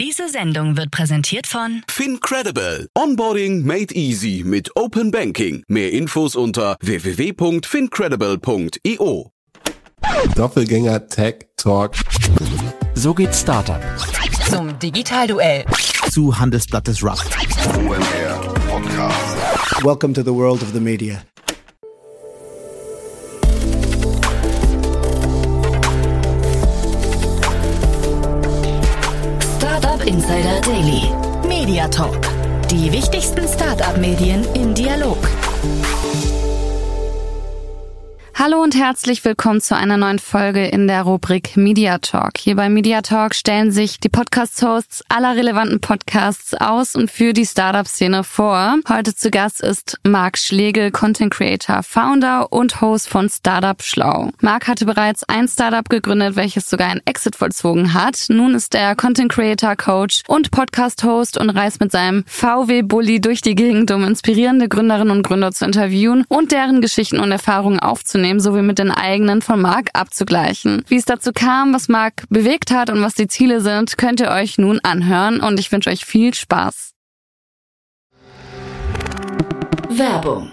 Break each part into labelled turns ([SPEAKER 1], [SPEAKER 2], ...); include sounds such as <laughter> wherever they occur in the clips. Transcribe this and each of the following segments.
[SPEAKER 1] Diese Sendung wird präsentiert von
[SPEAKER 2] FinCredible. Onboarding made easy mit Open Banking. Mehr Infos unter www.fincredible.io.
[SPEAKER 3] Doppelgänger Tech Talk.
[SPEAKER 4] So geht Startup.
[SPEAKER 1] zum Digitalduell.
[SPEAKER 4] Zu Handelsblatt des Rust.
[SPEAKER 5] Welcome to the world of the media.
[SPEAKER 1] Startup Insider Daily. Media Talk. Die wichtigsten Startup-Medien im Dialog.
[SPEAKER 6] Hallo und herzlich willkommen zu einer neuen Folge in der Rubrik Media Talk. Hier bei Media Talk stellen sich die Podcast-Hosts aller relevanten Podcasts aus und für die Startup-Szene vor. Heute zu Gast ist Marc Schlegel, Content Creator, Founder und Host von Startup Schlau. Marc hatte bereits ein Startup gegründet, welches sogar ein Exit vollzogen hat. Nun ist er Content Creator, Coach und Podcast-Host und reist mit seinem VW-Bully durch die Gegend, um inspirierende Gründerinnen und Gründer zu interviewen und deren Geschichten und Erfahrungen aufzunehmen sowie mit den eigenen von Marc abzugleichen. Wie es dazu kam, was Marc bewegt hat und was die Ziele sind, könnt ihr euch nun anhören und ich wünsche euch viel Spaß.
[SPEAKER 1] Werbung.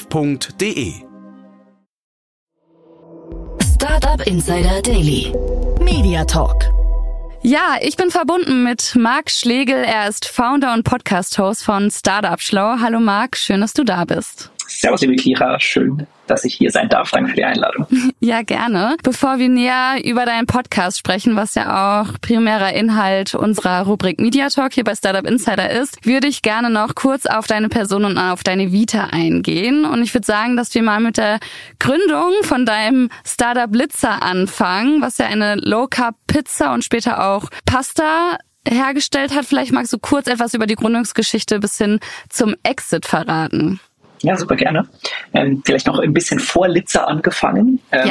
[SPEAKER 2] www.startup.de.
[SPEAKER 1] Startup Insider Daily. Media Talk.
[SPEAKER 6] Ja, ich bin verbunden mit Marc Schlegel. Er ist Founder und Podcast-Host von Startup Schlau. Hallo Marc, schön, dass du da bist.
[SPEAKER 7] Servus, liebe Kira. Schön, dass ich hier sein darf. Danke für die Einladung. <laughs>
[SPEAKER 6] Ja, gerne. Bevor wir näher über deinen Podcast sprechen, was ja auch primärer Inhalt unserer Rubrik Media Talk hier bei Startup Insider ist, würde ich gerne noch kurz auf deine Person und auf deine Vita eingehen. Und ich würde sagen, dass wir mal mit der Gründung von deinem Startup Blitzer anfangen, was ja eine Low-Carb-Pizza und später auch Pasta hergestellt hat. Vielleicht magst du kurz etwas über die Gründungsgeschichte bis hin zum Exit verraten.
[SPEAKER 7] Ja, super gerne. Ähm, vielleicht noch ein bisschen vor Litzer angefangen. Ähm,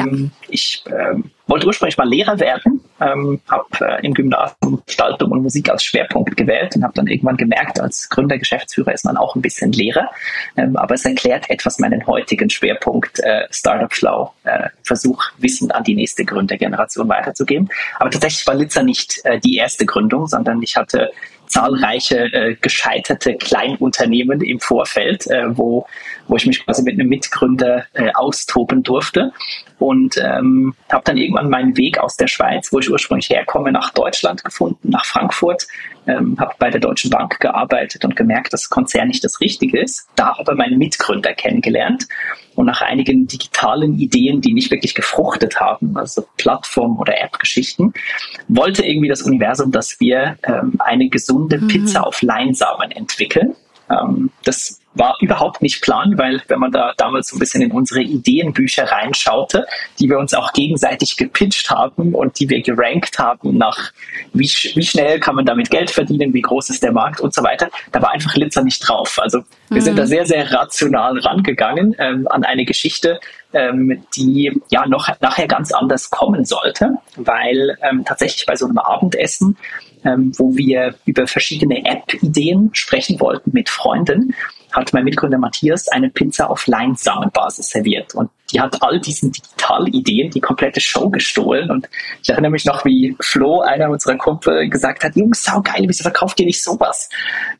[SPEAKER 7] Ich ähm, wollte ursprünglich mal Lehrer werden, ähm, habe äh, im Gymnasium Gestaltung und Musik als Schwerpunkt gewählt und habe dann irgendwann gemerkt, als Gründer, Geschäftsführer ist man auch ein bisschen Lehrer. Ähm, aber es erklärt etwas meinen heutigen Schwerpunkt äh, Startup Schlau. Äh, Versuch, Wissen an die nächste Gründergeneration weiterzugeben. Aber tatsächlich war Litzer nicht äh, die erste Gründung, sondern ich hatte zahlreiche äh, gescheiterte Kleinunternehmen im Vorfeld, äh, wo, wo ich mich quasi mit einem Mitgründer äh, austoben durfte. Und ähm, habe dann irgendwann meinen Weg aus der Schweiz, wo ich ursprünglich herkomme, nach Deutschland gefunden, nach Frankfurt. Ähm, habe bei der Deutschen Bank gearbeitet und gemerkt, dass Konzern nicht das Richtige ist. Da aber meinen Mitgründer kennengelernt. Und nach einigen digitalen Ideen, die nicht wirklich gefruchtet haben, also Plattform- oder App-Geschichten, wollte irgendwie das Universum, dass wir ähm, eine gesunde Pizza auf Leinsamen entwickeln. Ähm, das war überhaupt nicht Plan, weil wenn man da damals so ein bisschen in unsere Ideenbücher reinschaute, die wir uns auch gegenseitig gepitcht haben und die wir gerankt haben nach wie, wie schnell kann man damit Geld verdienen, wie groß ist der Markt und so weiter, da war einfach Litzer nicht drauf. Also wir sind da sehr, sehr rational rangegangen ähm, an eine Geschichte, ähm, die ja noch nachher ganz anders kommen sollte, weil ähm, tatsächlich bei so einem Abendessen ähm, wo wir über verschiedene App-Ideen sprechen wollten mit Freunden, hat mein Mitgründer Matthias eine Pizza auf Leinsamenbasis serviert. Und die hat all diesen Digitalideen die komplette Show gestohlen. Und ich erinnere mich noch, wie Flo, einer unserer Kumpel, gesagt hat, Jungs, saugeil, wieso verkauft ihr nicht sowas?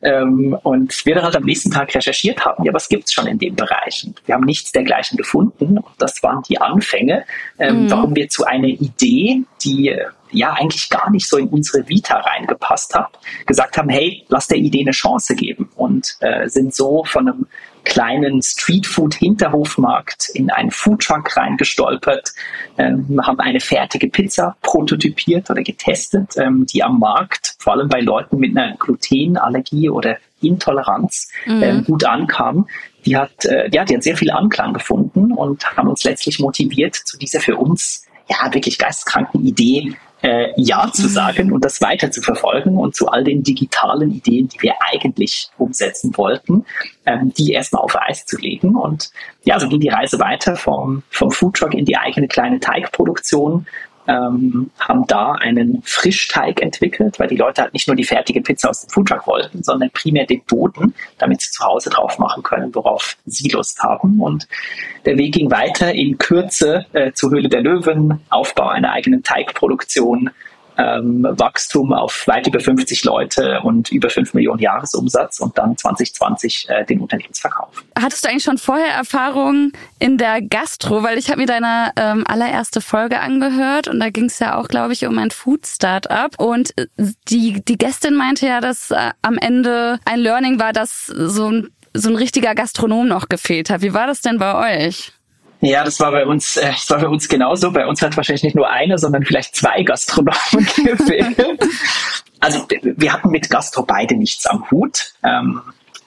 [SPEAKER 7] Ähm, und wir dann halt am nächsten Tag recherchiert haben, ja, was gibt's schon in dem Bereich? Und wir haben nichts dergleichen gefunden. Und das waren die Anfänge, ähm, warum wir zu einer Idee, die ja eigentlich gar nicht so in unsere Vita reingepasst hat, gesagt haben, hey, lass der Idee eine Chance geben und äh, sind so von einem kleinen Streetfood-Hinterhofmarkt in einen Foodtruck reingestolpert, ähm, haben eine fertige Pizza prototypiert oder getestet, ähm, die am Markt, vor allem bei Leuten mit einer Glutenallergie oder Intoleranz, ähm, gut ankam. Die hat, äh, ja, die hat sehr viel Anklang gefunden und haben uns letztlich motiviert, zu dieser für uns ja wirklich geisteskranken Idee äh, Ja zu sagen und das weiter zu verfolgen und zu all den digitalen Ideen, die wir eigentlich umsetzen wollten, ähm, die erstmal auf Eis zu legen. Und ja, so ging die Reise weiter vom, vom Foodtruck in die eigene kleine Teigproduktion ähm, haben da einen Frischteig entwickelt, weil die Leute halt nicht nur die fertige Pizza aus dem Foodtruck wollten, sondern primär den Boden, damit sie zu Hause drauf machen können, worauf sie Lust haben. Und der Weg ging weiter in Kürze äh, zur Höhle der Löwen, Aufbau einer eigenen Teigproduktion, ähm, Wachstum auf weit über 50 Leute und über 5 Millionen Jahresumsatz und dann 2020 äh, den Unternehmensverkauf.
[SPEAKER 6] Hattest du eigentlich schon vorher Erfahrungen in der Gastro? Weil ich habe mir deine ähm, allererste Folge angehört und da ging es ja auch, glaube ich, um ein Food-Startup. Und äh, die, die Gästin meinte ja, dass äh, am Ende ein Learning war, dass so ein, so ein richtiger Gastronom noch gefehlt hat. Wie war das denn bei euch?
[SPEAKER 7] Ja, das war bei uns, äh, das war bei uns genauso. Bei uns hat wahrscheinlich nicht nur eine, sondern vielleicht zwei Gastronomen <laughs> gefehlt. Also wir hatten mit Gastro beide nichts am Hut. Ähm,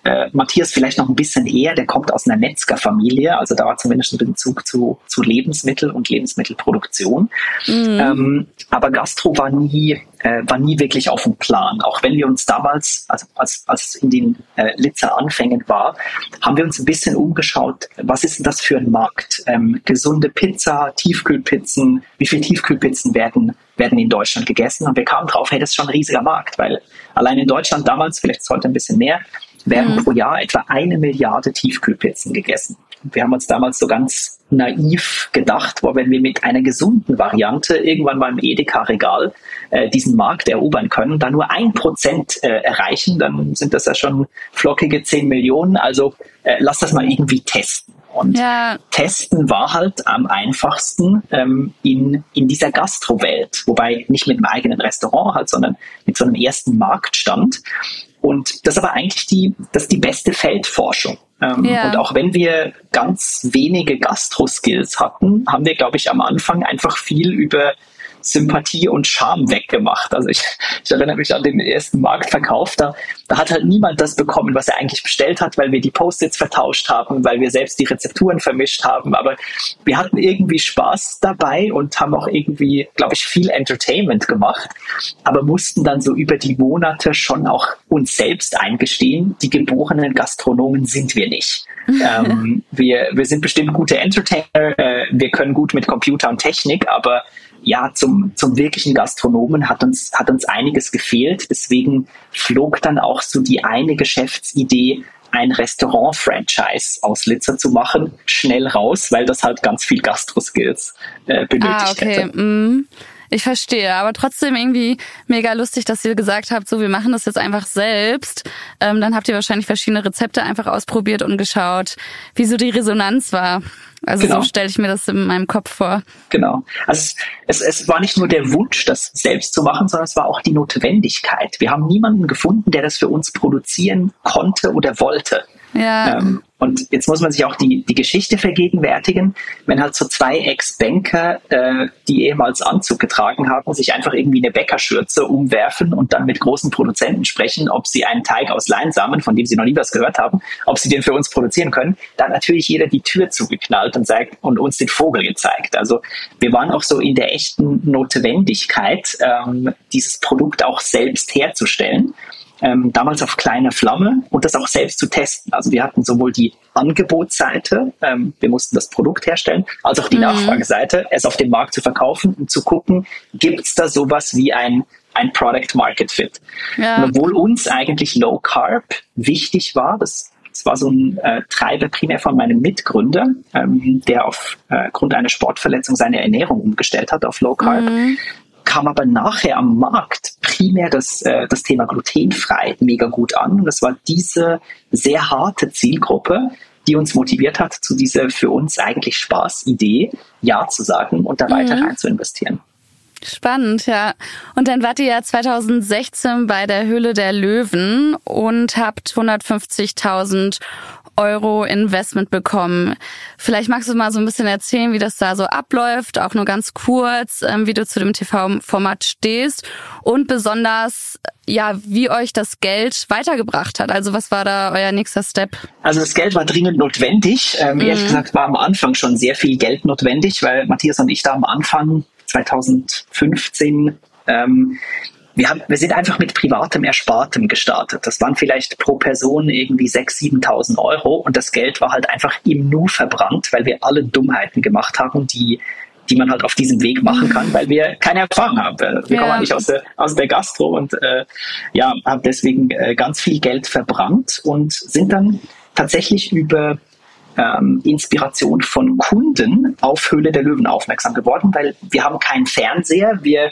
[SPEAKER 7] äh, Matthias vielleicht noch ein bisschen eher, der kommt aus einer Metzgerfamilie, also da war zumindest ein Bezug zu, zu Lebensmittel und Lebensmittelproduktion. Mhm. Ähm, aber Gastro war nie, äh, war nie wirklich auf dem Plan. Auch wenn wir uns damals, also als, als in den äh, Litzer Anfängen war, haben wir uns ein bisschen umgeschaut, was ist denn das für ein Markt? Ähm, gesunde Pizza, Tiefkühlpizzen, wie viele Tiefkühlpizzen werden werden in Deutschland gegessen und wir kamen drauf, hey, das ist schon ein riesiger Markt, weil allein in Deutschland damals, vielleicht ist heute ein bisschen mehr, werden mhm. pro Jahr etwa eine Milliarde Tiefkühlpizzen gegessen. Wir haben uns damals so ganz naiv gedacht, wo wenn wir mit einer gesunden Variante irgendwann mal im Edeka-Regal äh, diesen Markt erobern können, da nur ein Prozent äh, erreichen, dann sind das ja schon flockige zehn Millionen. Also äh, lass das mal irgendwie testen. Und ja. testen war halt am einfachsten ähm, in, in dieser Gastrowelt, wobei nicht mit einem eigenen Restaurant halt, sondern mit so einem ersten Marktstand. Und das ist aber eigentlich die, das ist die beste Feldforschung. Ähm, ja. Und auch wenn wir ganz wenige Gastro-Skills hatten, haben wir, glaube ich, am Anfang einfach viel über Sympathie und Charme weggemacht. Also ich, ich erinnere mich an den ersten Marktverkauf, da, da hat halt niemand das bekommen, was er eigentlich bestellt hat, weil wir die Post-its vertauscht haben, weil wir selbst die Rezepturen vermischt haben. Aber wir hatten irgendwie Spaß dabei und haben auch irgendwie, glaube ich, viel Entertainment gemacht, aber mussten dann so über die Monate schon auch uns selbst eingestehen, die geborenen Gastronomen sind wir nicht. <laughs> ähm, wir, wir sind bestimmt gute Entertainer, äh, wir können gut mit Computer und Technik, aber ja, zum, zum wirklichen Gastronomen hat uns, hat uns einiges gefehlt. Deswegen flog dann auch so die eine Geschäftsidee, ein Restaurant-Franchise aus Litzer zu machen, schnell raus, weil das halt ganz viel Gastro-Skills äh, benötigt ah, okay. hätte.
[SPEAKER 6] Mm. Ich verstehe, aber trotzdem irgendwie mega lustig, dass ihr gesagt habt, so wir machen das jetzt einfach selbst. Ähm, dann habt ihr wahrscheinlich verschiedene Rezepte einfach ausprobiert und geschaut, wie so die Resonanz war. Also genau. so stelle ich mir das in meinem Kopf vor.
[SPEAKER 7] Genau. Also es, es war nicht nur der Wunsch, das selbst zu machen, sondern es war auch die Notwendigkeit. Wir haben niemanden gefunden, der das für uns produzieren konnte oder wollte.
[SPEAKER 6] Ja. Ähm,
[SPEAKER 7] und jetzt muss man sich auch die, die Geschichte vergegenwärtigen, wenn halt so zwei Ex-Banker, äh, die ehemals Anzug getragen haben, sich einfach irgendwie eine Bäckerschürze umwerfen und dann mit großen Produzenten sprechen, ob sie einen Teig aus Leinsamen, von dem sie noch nie was gehört haben, ob sie den für uns produzieren können, dann natürlich jeder die Tür zugeknallt und, sagt, und uns den Vogel gezeigt. Also wir waren auch so in der echten Notwendigkeit, ähm, dieses Produkt auch selbst herzustellen ähm, damals auf kleiner Flamme und das auch selbst zu testen. Also wir hatten sowohl die Angebotsseite, ähm, wir mussten das Produkt herstellen, als auch die mhm. Nachfrageseite, es auf dem Markt zu verkaufen und zu gucken, gibt es da sowas wie ein ein Product Market Fit. Ja. obwohl uns eigentlich Low Carb wichtig war, das das war so ein äh, Treiber primär von meinem Mitgründer, ähm, der aufgrund äh, einer Sportverletzung seine Ernährung umgestellt hat auf Low Carb. Mhm kam aber nachher am Markt primär das, äh, das Thema glutenfrei mega gut an. Und das war diese sehr harte Zielgruppe, die uns motiviert hat, zu dieser für uns eigentlich Spaßidee Ja zu sagen und da mhm. weiter rein zu investieren.
[SPEAKER 6] Spannend, ja. Und dann wart ihr ja 2016 bei der Höhle der Löwen und habt 150.000 Euro Investment bekommen. Vielleicht magst du mal so ein bisschen erzählen, wie das da so abläuft, auch nur ganz kurz, ähm, wie du zu dem TV-Format stehst und besonders, ja, wie euch das Geld weitergebracht hat. Also was war da euer nächster Step?
[SPEAKER 7] Also das Geld war dringend notwendig. Ähm, mhm. Ehrlich gesagt war am Anfang schon sehr viel Geld notwendig, weil Matthias und ich da am Anfang 2015 ähm, wir, haben, wir sind einfach mit privatem Erspartem gestartet. Das waren vielleicht pro Person irgendwie 6.000, 7.000 Euro und das Geld war halt einfach im Nu verbrannt, weil wir alle Dummheiten gemacht haben, die die man halt auf diesem Weg machen kann, weil wir keine Erfahrung haben. Wir ja. kommen nicht aus der, aus der Gastro und äh, ja, haben deswegen äh, ganz viel Geld verbrannt und sind dann tatsächlich über ähm, Inspiration von Kunden auf Höhle der Löwen aufmerksam geworden, weil wir haben keinen Fernseher, wir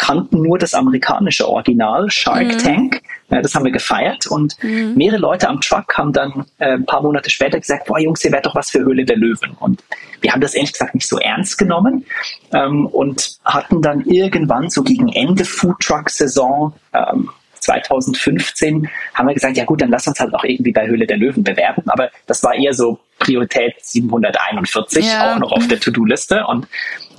[SPEAKER 7] kannten nur das amerikanische Original, Shark mhm. Tank. Das haben wir gefeiert und mhm. mehrere Leute am Truck haben dann äh, ein paar Monate später gesagt, boah Jungs, ihr werdet doch was für Höhle der Löwen. Und wir haben das ehrlich gesagt nicht so ernst genommen ähm, und hatten dann irgendwann so gegen Ende Food Truck Saison ähm, 2015 haben wir gesagt, ja gut, dann lass uns halt auch irgendwie bei Höhle der Löwen bewerben. Aber das war eher so Priorität 741, ja. auch noch auf der To-Do-Liste. Und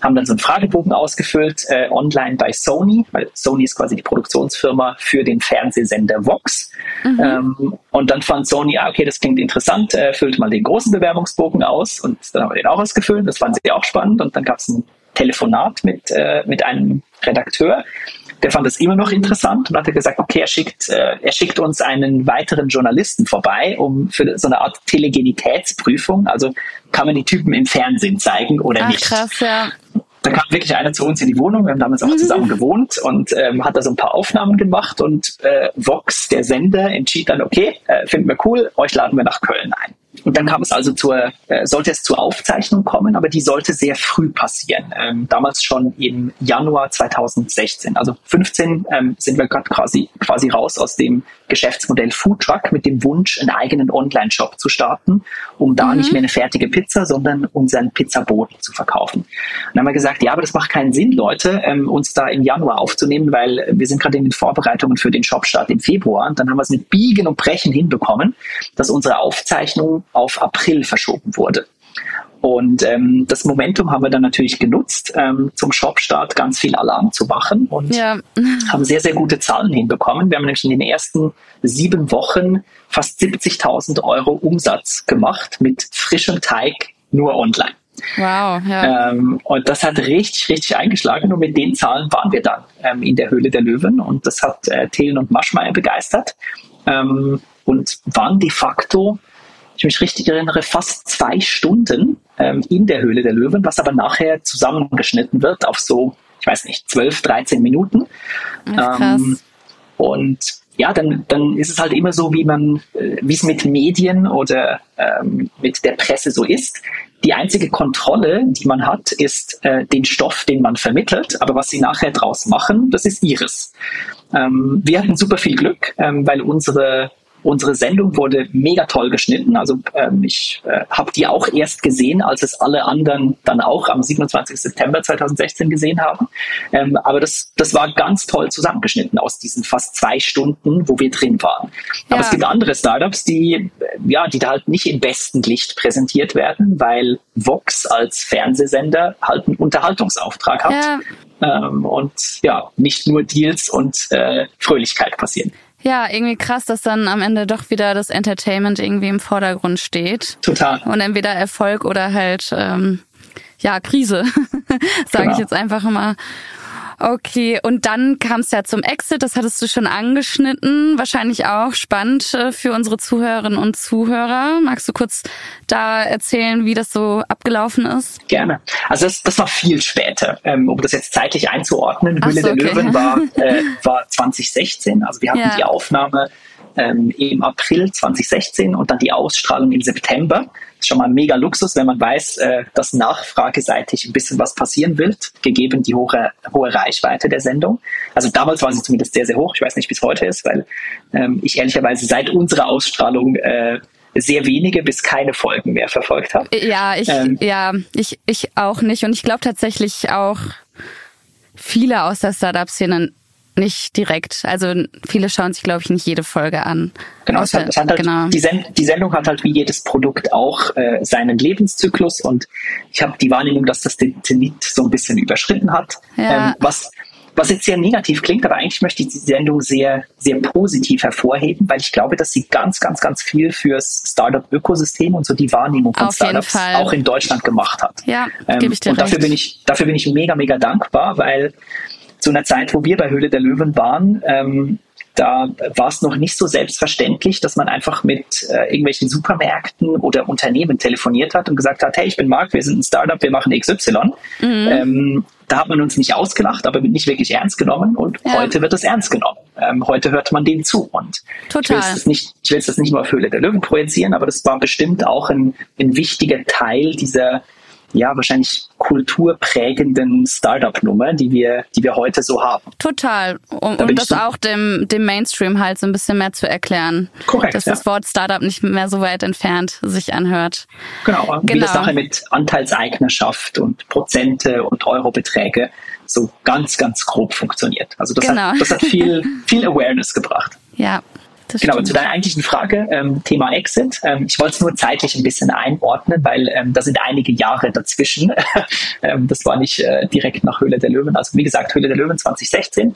[SPEAKER 7] haben dann so einen Fragebogen ausgefüllt, äh, online bei Sony, weil Sony ist quasi die Produktionsfirma für den Fernsehsender Vox. Mhm. Ähm, und dann fand Sony, ah, okay, das klingt interessant, äh, füllt mal den großen Bewerbungsbogen aus und dann haben wir den auch ausgefüllt. Das fanden sie auch spannend und dann gab es ein Telefonat mit, äh, mit einem Redakteur, der fand es immer noch interessant und hat gesagt, okay, er schickt, äh, er schickt uns einen weiteren Journalisten vorbei, um für so eine Art Telegenitätsprüfung, also kann man die Typen im Fernsehen zeigen oder Ach, nicht. Krass, ja. Da kam wirklich einer zu uns in die Wohnung, wir haben damals auch mhm. zusammen <laughs> gewohnt und ähm, hat da so ein paar Aufnahmen gemacht und äh, Vox, der Sender, entschied dann, okay, äh, finden wir cool, euch laden wir nach Köln ein. Und dann kam es also zur, äh, sollte es zur Aufzeichnung kommen, aber die sollte sehr früh passieren. Ähm, damals schon im Januar 2016. Also 15 ähm, sind wir gerade quasi, quasi raus aus dem Geschäftsmodell Foodtruck mit dem Wunsch, einen eigenen Online-Shop zu starten, um da mhm. nicht mehr eine fertige Pizza, sondern unseren Pizzaboden zu verkaufen. Und dann haben wir gesagt, ja, aber das macht keinen Sinn, Leute, ähm, uns da im Januar aufzunehmen, weil wir sind gerade in den Vorbereitungen für den Shopstart im Februar. Und dann haben wir es mit Biegen und Brechen hinbekommen, dass unsere Aufzeichnung auf April verschoben wurde. Und ähm, das Momentum haben wir dann natürlich genutzt, ähm, zum Shopstart ganz viel Alarm zu machen und ja. haben sehr, sehr gute Zahlen hinbekommen. Wir haben nämlich in den ersten sieben Wochen fast 70.000 Euro Umsatz gemacht mit frischem Teig nur online. Wow, ja. Ähm, und das hat richtig, richtig eingeschlagen und mit den Zahlen waren wir dann ähm, in der Höhle der Löwen und das hat äh, Thelen und Maschmeyer begeistert ähm, und waren de facto ich mich richtig erinnere, fast zwei Stunden ähm, in der Höhle der Löwen, was aber nachher zusammengeschnitten wird auf so, ich weiß nicht, 12, 13 Minuten. Ähm, und ja, dann, dann ist es halt immer so, wie man, äh, wie es mit Medien oder ähm, mit der Presse so ist. Die einzige Kontrolle, die man hat, ist äh, den Stoff, den man vermittelt. Aber was sie nachher draus machen, das ist ihres. Ähm, wir hatten super viel Glück, ähm, weil unsere Unsere Sendung wurde mega toll geschnitten. Also ähm, ich äh, habe die auch erst gesehen, als es alle anderen dann auch am 27. September 2016 gesehen haben. Ähm, aber das, das war ganz toll zusammengeschnitten aus diesen fast zwei Stunden, wo wir drin waren. Ja. Aber es gibt andere Startups, die ja, die da halt nicht im besten Licht präsentiert werden, weil Vox als Fernsehsender halt einen Unterhaltungsauftrag hat. Ja. Ähm, und ja, nicht nur Deals und äh, Fröhlichkeit passieren.
[SPEAKER 6] Ja, irgendwie krass, dass dann am Ende doch wieder das Entertainment irgendwie im Vordergrund steht.
[SPEAKER 7] Total.
[SPEAKER 6] Und entweder Erfolg oder halt ähm, ja Krise, <laughs> sage genau. ich jetzt einfach mal. Okay, und dann kam es ja zum Exit, das hattest du schon angeschnitten, wahrscheinlich auch spannend äh, für unsere Zuhörerinnen und Zuhörer. Magst du kurz da erzählen, wie das so abgelaufen ist?
[SPEAKER 7] Gerne. Also das, das war viel später, ähm, um das jetzt zeitlich einzuordnen. Höhle so, der okay. Löwen war, <laughs> äh, war 2016, also wir hatten ja. die Aufnahme ähm, im April 2016 und dann die Ausstrahlung im September schon mal ein mega Luxus, wenn man weiß, äh, dass nachfrageseitig ein bisschen was passieren wird, gegeben die hohe, hohe Reichweite der Sendung. Also damals war sie zumindest sehr, sehr hoch. Ich weiß nicht, wie es heute ist, weil ähm, ich ehrlicherweise seit unserer Ausstrahlung äh, sehr wenige bis keine Folgen mehr verfolgt habe.
[SPEAKER 6] Ja, ich, ähm, ja, ich, ich auch nicht. Und ich glaube tatsächlich auch viele aus der Startup-Szene nicht direkt. Also viele schauen sich, glaube ich, nicht jede Folge an.
[SPEAKER 7] Genau, es hat, es hat halt, genau. Die, Send die, Sendung hat halt wie jedes Produkt auch äh, seinen Lebenszyklus und ich habe die Wahrnehmung, dass das den Zenit so ein bisschen überschritten hat. Ja. Ähm, was was jetzt sehr negativ klingt, aber eigentlich möchte ich die Sendung sehr, sehr positiv hervorheben, weil ich glaube, dass sie ganz, ganz, ganz viel fürs Startup-Ökosystem und so die Wahrnehmung von
[SPEAKER 6] Auf
[SPEAKER 7] Startups auch in Deutschland gemacht hat.
[SPEAKER 6] Ja, ähm, gebe ich dir
[SPEAKER 7] Und dafür
[SPEAKER 6] recht.
[SPEAKER 7] bin ich, dafür bin ich mega, mega dankbar, weil zu einer Zeit, wo wir bei Höhle der Löwen waren, ähm, da war es noch nicht so selbstverständlich, dass man einfach mit äh, irgendwelchen Supermärkten oder Unternehmen telefoniert hat und gesagt hat, hey, ich bin Marc, wir sind ein Startup, wir machen XY.
[SPEAKER 6] Mhm.
[SPEAKER 7] Ähm, da hat man uns nicht ausgelacht, aber nicht wirklich ernst genommen und
[SPEAKER 6] Ja.
[SPEAKER 7] heute wird es ernst genommen. Ähm, heute hört man denen zu und ich will
[SPEAKER 6] Total.
[SPEAKER 7] es nicht, ich will das nicht nur auf Höhle der Löwen projizieren, aber das war bestimmt auch ein, ein wichtiger Teil dieser ja, wahrscheinlich kulturprägenden Startup-Nummer, die wir, die wir heute so haben.
[SPEAKER 6] Total. Um,
[SPEAKER 7] Da
[SPEAKER 6] um das auch dem, dem Mainstream halt so ein bisschen mehr zu erklären.
[SPEAKER 7] Korrekt,
[SPEAKER 6] Dass
[SPEAKER 7] ja.
[SPEAKER 6] das Wort Startup nicht mehr so weit entfernt sich anhört.
[SPEAKER 7] Genau, wie
[SPEAKER 6] Genau.
[SPEAKER 7] das nachher mit Anteilseignerschaft und Prozente und Eurobeträge so ganz, ganz grob funktioniert. Also das
[SPEAKER 6] Genau.
[SPEAKER 7] hat, das hat viel, <laughs> viel Awareness gebracht.
[SPEAKER 6] Ja, das
[SPEAKER 7] Genau,
[SPEAKER 6] stimmt.
[SPEAKER 7] zu deiner eigentlichen Frage, ähm, Thema Exit. Ähm, ich wollte es nur zeitlich ein bisschen einordnen, weil ähm, da sind einige Jahre dazwischen. <laughs> ähm, das war nicht äh, direkt nach Höhle der Löwen. Also wie gesagt, Höhle der Löwen 2016.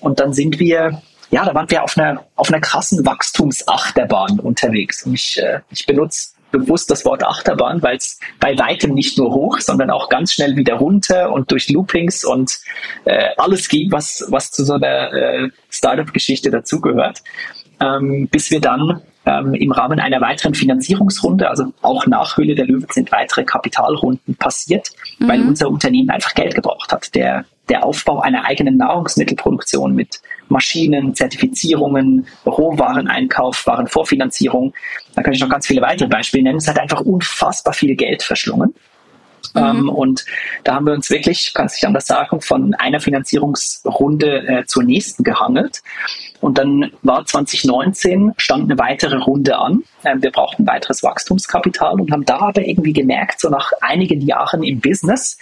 [SPEAKER 7] Und dann sind wir, ja, da waren wir auf einer, auf einer krassen Wachstumsachterbahn unterwegs. Und ich, äh, ich benutze bewusst das Wort Achterbahn, weil es bei weitem nicht nur hoch, sondern auch ganz schnell wieder runter und durch Loopings und äh, alles ging, was, was zu so einer äh, Startup-Geschichte dazugehört ähm, bis wir dann ähm, im Rahmen einer weiteren Finanzierungsrunde, also auch nach Höhle der Löwen sind weitere Kapitalrunden passiert, weil unser Unternehmen einfach Geld gebraucht hat. Der, der Aufbau einer eigenen Nahrungsmittelproduktion mit Maschinen, Zertifizierungen, Rohwareneinkauf, Warenvorfinanzierung, da kann ich noch ganz viele weitere Beispiele nennen. Es hat einfach unfassbar viel Geld verschlungen. Ähm, und da haben wir uns wirklich, kann ich anders sagen, von einer Finanzierungsrunde äh, zur nächsten gehangelt. Und dann war 2019, stand eine weitere Runde an. Ähm, wir brauchten weiteres Wachstumskapital und haben da aber irgendwie gemerkt, so nach einigen Jahren im Business,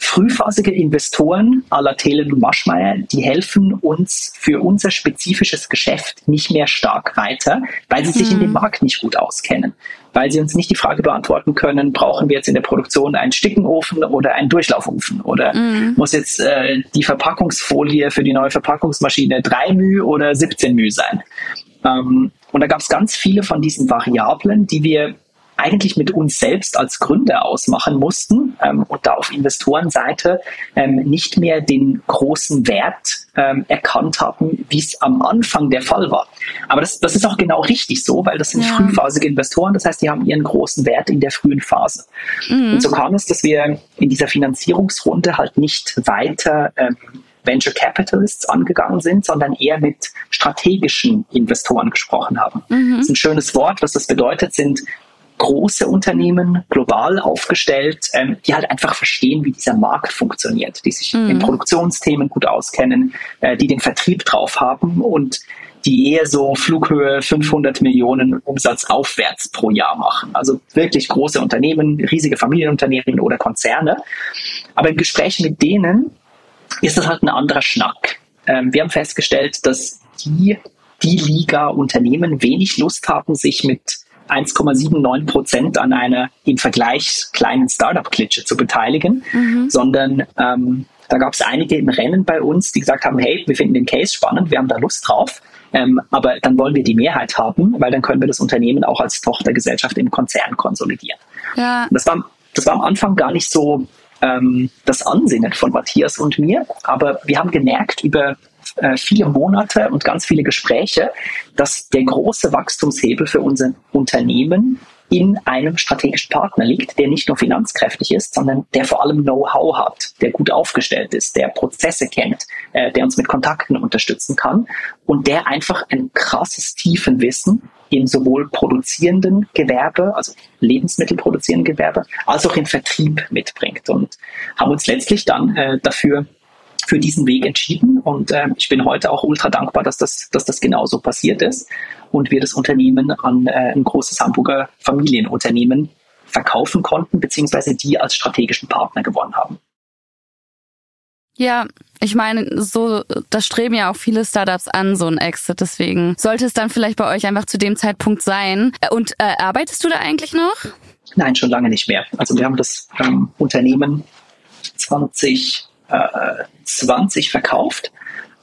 [SPEAKER 7] frühphasige Investoren à la Thelen und Maschmeyer, die helfen uns für unser spezifisches Geschäft nicht mehr stark weiter, weil sie sich in dem Markt nicht gut auskennen. Weil sie uns nicht die Frage beantworten können, brauchen wir jetzt in der Produktion einen Stickenofen oder einen Durchlaufofen? Oder muss jetzt äh, die Verpackungsfolie für die neue Verpackungsmaschine 3 μ oder 17 μ sein? Ähm, und da gab es ganz viele von diesen Variablen, die wir eigentlich mit uns selbst als Gründer ausmachen mussten ähm, und da auf Investorenseite ähm, nicht mehr den großen Wert ähm, erkannt haben, wie es am Anfang der Fall war. Aber das, das ist auch genau richtig so, weil das sind
[SPEAKER 6] Ja.
[SPEAKER 7] frühphasige Investoren, das heißt, die haben ihren großen Wert in der frühen Phase. Und so kam es, dass wir in dieser Finanzierungsrunde halt nicht weiter ähm, Venture Capitalists angegangen sind, sondern eher mit strategischen Investoren gesprochen haben. Das ist ein schönes Wort. Was das bedeutet, sind große Unternehmen, global aufgestellt, ähm, die halt einfach verstehen, wie dieser Markt funktioniert, die sich in Produktionsthemen gut auskennen, äh, die den Vertrieb drauf haben und die eher so Flughöhe 500 Millionen Umsatz aufwärts pro Jahr machen. Also wirklich große Unternehmen, riesige Familienunternehmen oder Konzerne. Aber im Gespräch mit denen ist das halt ein anderer Schnack. Ähm, wir haben festgestellt, dass die, die Liga-Unternehmen wenig Lust haben, sich mit 1,79 Prozent an einer im Vergleich kleinen Startup-Klitsche zu beteiligen, sondern ähm, da gab es einige im Rennen bei uns, die gesagt haben, hey, wir finden den Case spannend, wir haben da Lust drauf, ähm, aber dann wollen wir die Mehrheit haben, weil dann können wir das Unternehmen auch als Tochtergesellschaft im Konzern konsolidieren.
[SPEAKER 6] Ja,
[SPEAKER 7] Das war, das war am Anfang gar nicht so ähm, das Ansinnen von Matthias und mir, aber wir haben gemerkt über äh, viele Monate und ganz viele Gespräche, dass der große Wachstumshebel für unser Unternehmen in einem strategischen Partner liegt, der nicht nur finanzkräftig ist, sondern der vor allem Know-how hat, der gut aufgestellt ist, der Prozesse kennt, äh, der uns mit Kontakten unterstützen kann und der einfach ein krasses Tiefenwissen im sowohl produzierenden Gewerbe, also Lebensmittelproduzierenden Gewerbe, als auch im Vertrieb mitbringt. Und haben uns letztlich dann äh, dafür für diesen Weg entschieden und äh, ich bin heute auch ultra dankbar, dass das, dass das genauso passiert ist und wir das Unternehmen an äh, ein großes Hamburger Familienunternehmen verkaufen konnten, beziehungsweise die als strategischen Partner gewonnen haben.
[SPEAKER 6] ja. Ich meine, so, das streben ja auch viele Startups an, so ein Exit. Deswegen sollte es dann vielleicht bei euch einfach zu dem Zeitpunkt sein. Äh, Und äh, arbeitest du da eigentlich noch?
[SPEAKER 7] Nein, schon lange nicht mehr. Also wir haben das ähm, Unternehmen äh, 20 verkauft,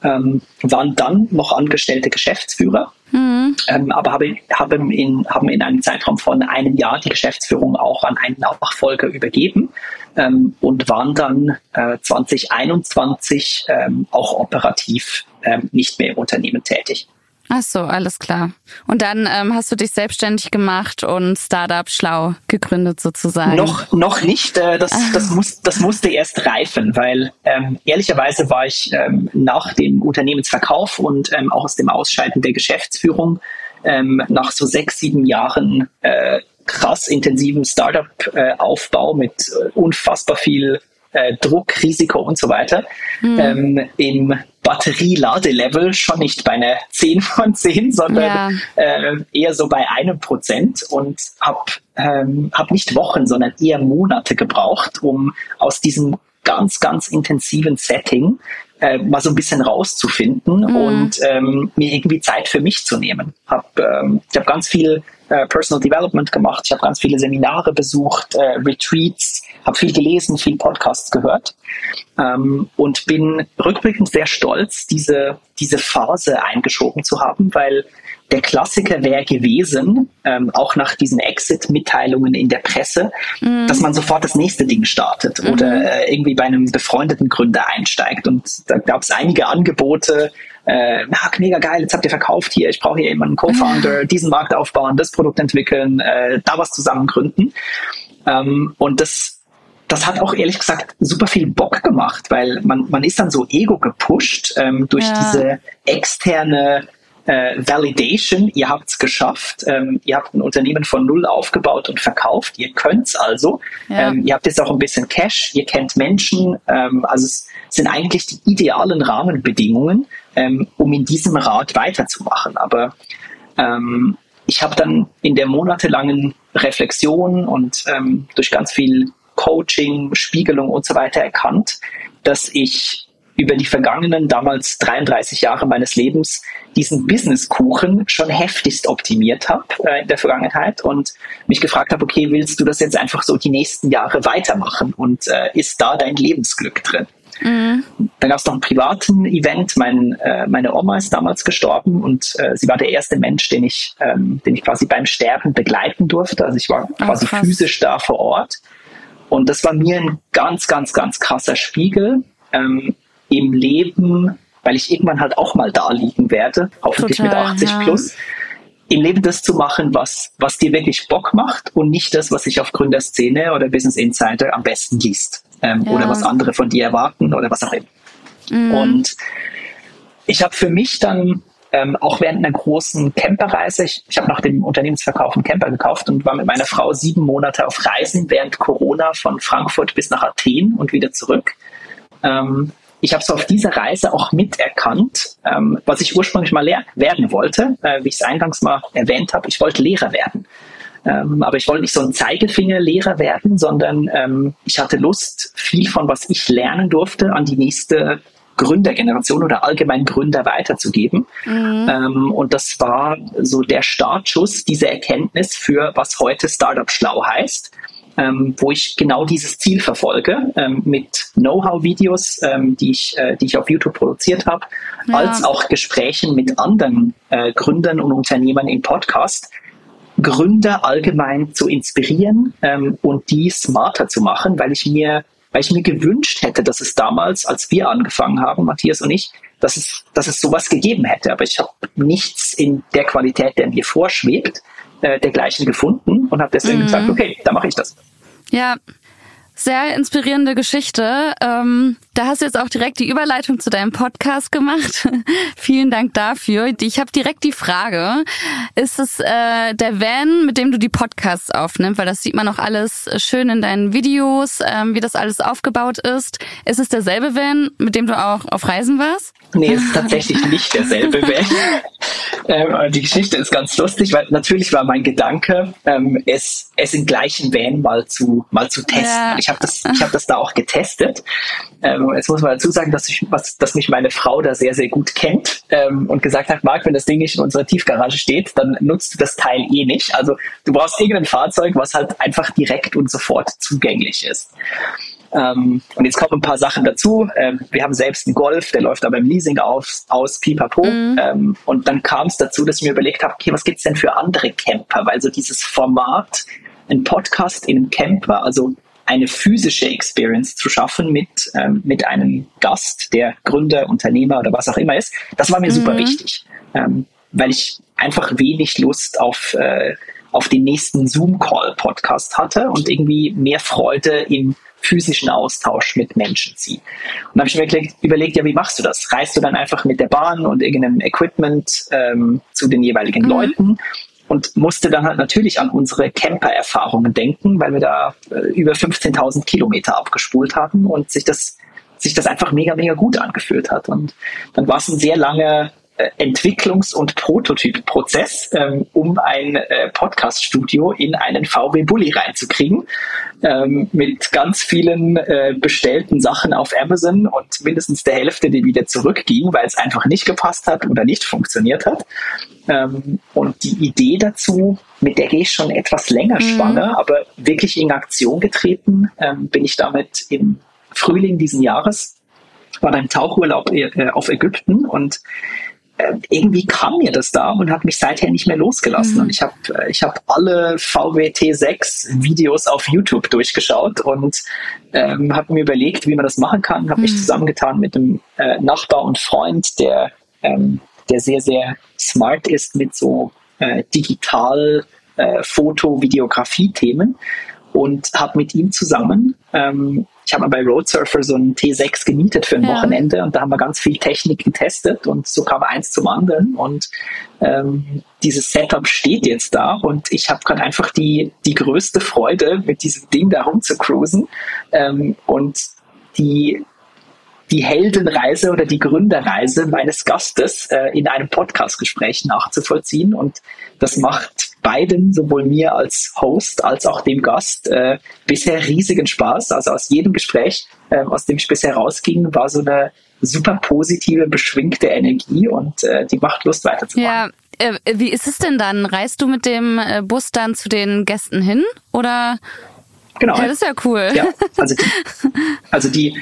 [SPEAKER 7] ähm, waren dann noch angestellte Geschäftsführer, mhm. ähm, aber habe, haben, in, haben in einem Zeitraum von einem Jahr die Geschäftsführung auch an einen Nachfolger übergeben ähm, und waren dann äh, 2021 ähm, auch operativ ähm, nicht mehr im Unternehmen tätig.
[SPEAKER 6] Ach so, alles klar. Und dann ähm, hast du dich selbstständig gemacht und Startup schlau gegründet sozusagen.
[SPEAKER 7] Noch, noch nicht. Äh, das, das, muss, das musste erst reifen, weil ähm, ehrlicherweise war ich ähm, nach dem Unternehmensverkauf und ähm, auch aus dem Ausscheiden der Geschäftsführung ähm, nach so sechs, sieben Jahren äh, krass intensiven Startup-Aufbau äh, mit äh, unfassbar viel äh, Druck, Risiko und so weiter mhm. ähm, im Batterieladelevels schon nicht bei einer <laughs> 10 von 10, sondern ja. äh, eher so bei einem Prozent und habe ähm, hab nicht Wochen, sondern eher Monate gebraucht, um aus diesem ganz, ganz intensiven Setting äh, mal so ein bisschen rauszufinden mhm. und ähm, mir irgendwie Zeit für mich zu nehmen. Hab, ähm, ich habe ganz viel äh, Personal Development gemacht, ich habe ganz viele Seminare besucht, äh, Retreats, habe viel gelesen, viel Podcasts gehört ähm, und bin rückblickend sehr stolz, diese, diese Phase eingeschoben zu haben, weil der Klassiker wäre gewesen, ähm, auch nach diesen Exit-Mitteilungen in der Presse, mhm. dass man sofort das nächste Ding startet mhm. oder äh, irgendwie bei einem befreundeten Gründer einsteigt. Und da gab es einige Angebote, äh, na, mega geil, jetzt habt ihr verkauft hier, ich brauche hier jemanden Co-Founder, mhm. diesen Markt aufbauen, das Produkt entwickeln, äh, da was zusammen gründen. Ähm, und das das hat auch ehrlich gesagt super viel Bock gemacht, weil man, man ist dann so ego gepusht ähm, durch ja. diese externe äh, Validation. Ihr habt es geschafft. Ähm, ihr habt ein Unternehmen von null aufgebaut und verkauft. Ihr könnt's also. Ja. Ähm, ihr habt jetzt auch ein bisschen Cash. Ihr kennt Menschen. Ähm, also es sind eigentlich die idealen Rahmenbedingungen, ähm, um in diesem Rat weiterzumachen. Aber ähm, ich habe dann in der monatelangen Reflexion und ähm, durch ganz viel Coaching, Spiegelung und so weiter erkannt, dass ich über die vergangenen damals 33 Jahre meines Lebens diesen Businesskuchen schon heftigst optimiert habe äh, in der Vergangenheit und mich gefragt habe, okay, willst du das jetzt einfach so die nächsten Jahre weitermachen und äh, ist da dein Lebensglück drin? Mhm. Dann gab es noch einen privaten Event. Mein, äh, meine Oma ist damals gestorben und äh, sie war der erste Mensch, den ich, ähm, den ich quasi beim Sterben begleiten durfte. Also ich war quasi oh, physisch da vor Ort. Und das war mir ein ganz, ganz, ganz krasser Spiegel ähm, im Leben, weil ich irgendwann halt auch mal da liegen werde, hoffentlich Total, mit 80 ja. plus, im Leben das zu machen, was, was dir wirklich Bock macht und nicht das, was sich auf Gründerszene oder Business Insider am besten liest ähm, ja. oder was andere von dir erwarten oder was auch immer. Mhm. Und ich habe für mich dann ähm, auch während einer großen Camperreise. Ich, ich habe nach dem Unternehmensverkauf einen Camper gekauft und war mit meiner Frau sieben Monate auf Reisen während Corona von Frankfurt bis nach Athen und wieder zurück. Ähm, ich habe so auf dieser Reise auch miterkannt, ähm, was ich ursprünglich mal werden wollte, äh, wie ich es eingangs mal erwähnt habe. Ich wollte Lehrer werden. Ähm, aber ich wollte nicht so ein Zeigefingerlehrer werden, sondern ähm, ich hatte Lust, viel von was ich lernen durfte, an die nächste Gründergeneration oder allgemein Gründer weiterzugeben. Mhm. Ähm, und das war so der Startschuss, diese Erkenntnis für was heute Startup Schlau heißt. Ähm, wo ich genau dieses Ziel verfolge, ähm, mit Know-how-Videos, ähm, die, ich, äh, die ich auf YouTube produziert habe, ja. als auch Gesprächen mit anderen äh, Gründern und Unternehmern im Podcast, Gründer allgemein zu inspirieren ähm, und die smarter zu machen, weil ich mir weil ich mir gewünscht hätte, dass es damals, als wir angefangen haben, Matthias und ich, dass es, dass es sowas gegeben hätte. Aber ich habe nichts in der Qualität, der mir vorschwebt, äh, dergleichen gefunden und habe deswegen mhm. gesagt, okay, da mache ich das.
[SPEAKER 6] Ja, sehr inspirierende Geschichte. Ähm, da hast du jetzt auch direkt die Überleitung zu deinem Podcast gemacht. <laughs> Vielen Dank dafür. Ich habe direkt die Frage, ist es äh, der Van, mit dem du die Podcasts aufnimmst? Weil das sieht man auch alles schön in deinen Videos, ähm, wie das alles aufgebaut ist. Ist es derselbe Van, mit dem du auch auf Reisen warst?
[SPEAKER 7] Nee, es ist tatsächlich nicht derselbe Van. <laughs> ähm, die Geschichte ist ganz lustig, weil natürlich war mein Gedanke, ähm, es, es im gleichen Van mal zu, mal zu testen. Ja. Ich habe das, ich hab das da auch getestet. Ähm, jetzt muss man dazu sagen, dass, ich, was, dass mich meine Frau da sehr, sehr gut kennt ähm, und gesagt hat, Marc, wenn das Ding nicht in unserer Tiefgarage steht, dann nutzt du das Teil eh nicht. Also du brauchst irgendein Fahrzeug, was halt einfach direkt und sofort zugänglich ist. Ähm, und jetzt kommen ein paar Sachen dazu. Ähm, wir haben selbst einen Golf, der läuft aber im Leasing auf, aus, pipapo. Mhm. Ähm, und dann kam es dazu, dass ich mir überlegt habe, okay, was gibt's denn für andere Camper? Weil so dieses Format, ein Podcast in einem Camper, also eine physische Experience zu schaffen mit, ähm, mit einem Gast, der Gründer, Unternehmer oder was auch immer ist, das war mir mhm. super wichtig, ähm, weil ich einfach wenig Lust auf, äh, auf den nächsten Zoom-Call-Podcast hatte und irgendwie mehr Freude im physischen Austausch mit Menschen ziehe. Und dann habe ich mir überlegt, überlegt, ja, wie machst du das? Reist du dann einfach mit der Bahn und irgendeinem Equipment ähm, zu den jeweiligen mhm. Leuten und musste dann halt natürlich an unsere Camper-Erfahrungen denken, weil wir da äh, über 15.000 Kilometer abgespult haben und sich das sich das einfach mega, mega gut angefühlt hat. Und dann war es ein sehr langer äh, Entwicklungs- und Prototypprozess, ähm, um ein äh, Podcast-Studio in einen VW Bulli reinzukriegen, ähm, mit ganz vielen äh, bestellten Sachen auf Amazon und mindestens der Hälfte, die wieder zurückging, weil es einfach nicht gepasst hat oder nicht funktioniert hat. Ähm, und die Idee dazu, mit der gehe ich schon etwas länger mhm. schwanger, aber wirklich in Aktion getreten ähm, bin ich damit im Frühling diesen Jahres war dann Tauchurlaub äh, auf Ägypten und irgendwie kam mir das da und hat mich seither nicht mehr losgelassen. Mhm. Und ich habe äh, ich hab alle VWT6 Videos auf YouTube durchgeschaut und ähm, habe mir überlegt, wie man das machen kann. Habe mhm. mich zusammengetan mit einem äh, Nachbar und Freund, der, ähm, der sehr, sehr smart ist mit so äh, digital äh, Foto, Videografie-Themen und habe mit ihm zusammen ähm, ich habe mal bei Roadsurfer so einen T6 gemietet für ein ja. Wochenende und da haben wir ganz viel Technik getestet und so kam eins zum anderen und ähm, dieses Setup steht jetzt da und ich habe gerade einfach die, die größte Freude, mit diesem Ding da rumzucruisen ähm, und die die Heldenreise oder die Gründerreise meines Gastes äh, in einem Podcastgespräch nachzuvollziehen. Und das macht beiden, sowohl mir als Host als auch dem Gast, äh, bisher riesigen Spaß. Also aus jedem Gespräch, äh, aus dem ich bisher rausging, war so eine super positive, beschwingte Energie und äh, die macht Lust weiterzumachen.
[SPEAKER 6] Ja. Äh, wie ist es denn dann? Reist du mit dem äh, Bus dann zu den Gästen hin oder
[SPEAKER 7] Genau.
[SPEAKER 6] Ja, das ist ja cool.
[SPEAKER 7] Ja, also die, <laughs> also die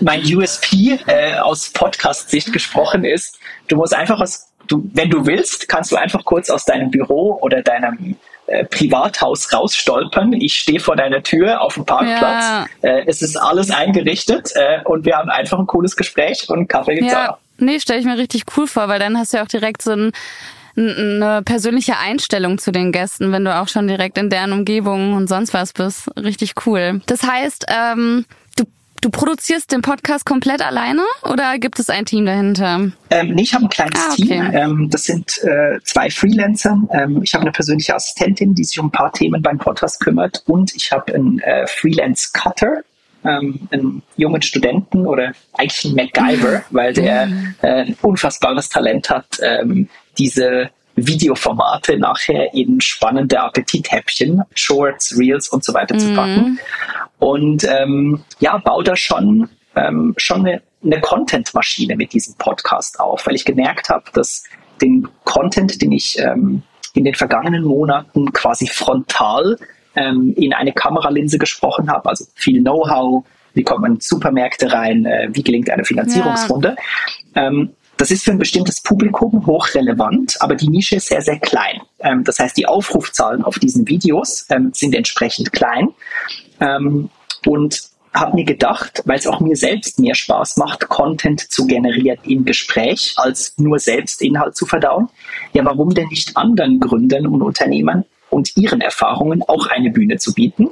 [SPEAKER 7] mein USP äh, aus Podcast-Sicht gesprochen ist, du musst einfach aus, du, wenn du willst, kannst du einfach kurz aus deinem Büro oder deinem äh, Privathaus rausstolpern. Ich stehe vor deiner Tür auf dem Parkplatz. Ja. Äh, es ist alles eingerichtet äh, und wir haben einfach ein cooles Gespräch und Kaffee gibt's ja. auch.
[SPEAKER 6] Nee, stelle ich mir richtig cool vor, weil dann hast du ja auch direkt so ein eine persönliche Einstellung zu den Gästen, wenn du auch schon direkt in deren Umgebung und sonst was bist. Richtig cool. Das heißt, ähm, du Du produzierst den Podcast komplett alleine oder gibt es ein Team dahinter?
[SPEAKER 7] Ähm, nee, ich habe ein kleines ah, okay. Team. Ähm, das sind äh, zwei Freelancer. Ähm, ich habe eine persönliche Assistentin, die sich um ein paar Themen beim Podcast kümmert und ich habe einen äh, Freelance-Cutter, ähm, einen jungen Studenten oder eigentlich einen MacGyver, <laughs> weil der äh, ein unfassbares Talent hat, ähm, diese Videoformate nachher in spannende Appetithäppchen, Shorts, Reels und so weiter mhm. zu packen. Und ähm, ja, baue da schon, ähm, schon eine, eine Content-Maschine mit diesem Podcast auf, weil ich gemerkt habe, dass den Content, den ich ähm, in den vergangenen Monaten quasi frontal ähm, in eine Kameralinse gesprochen habe, also viel Know-how, wie kommt man in Supermärkte rein, äh, wie gelingt eine Finanzierungsrunde. Ja. Ähm, das ist für ein bestimmtes Publikum hochrelevant, aber die Nische ist sehr, sehr klein. Ähm, das heißt, die Aufrufzahlen auf diesen Videos ähm, sind entsprechend klein. Ähm, und habe mir gedacht, weil es auch mir selbst mehr Spaß macht, Content zu generieren im Gespräch, als nur selbst Inhalt zu verdauen. Ja, warum denn nicht anderen Gründern und Unternehmern und ihren Erfahrungen auch eine Bühne zu bieten?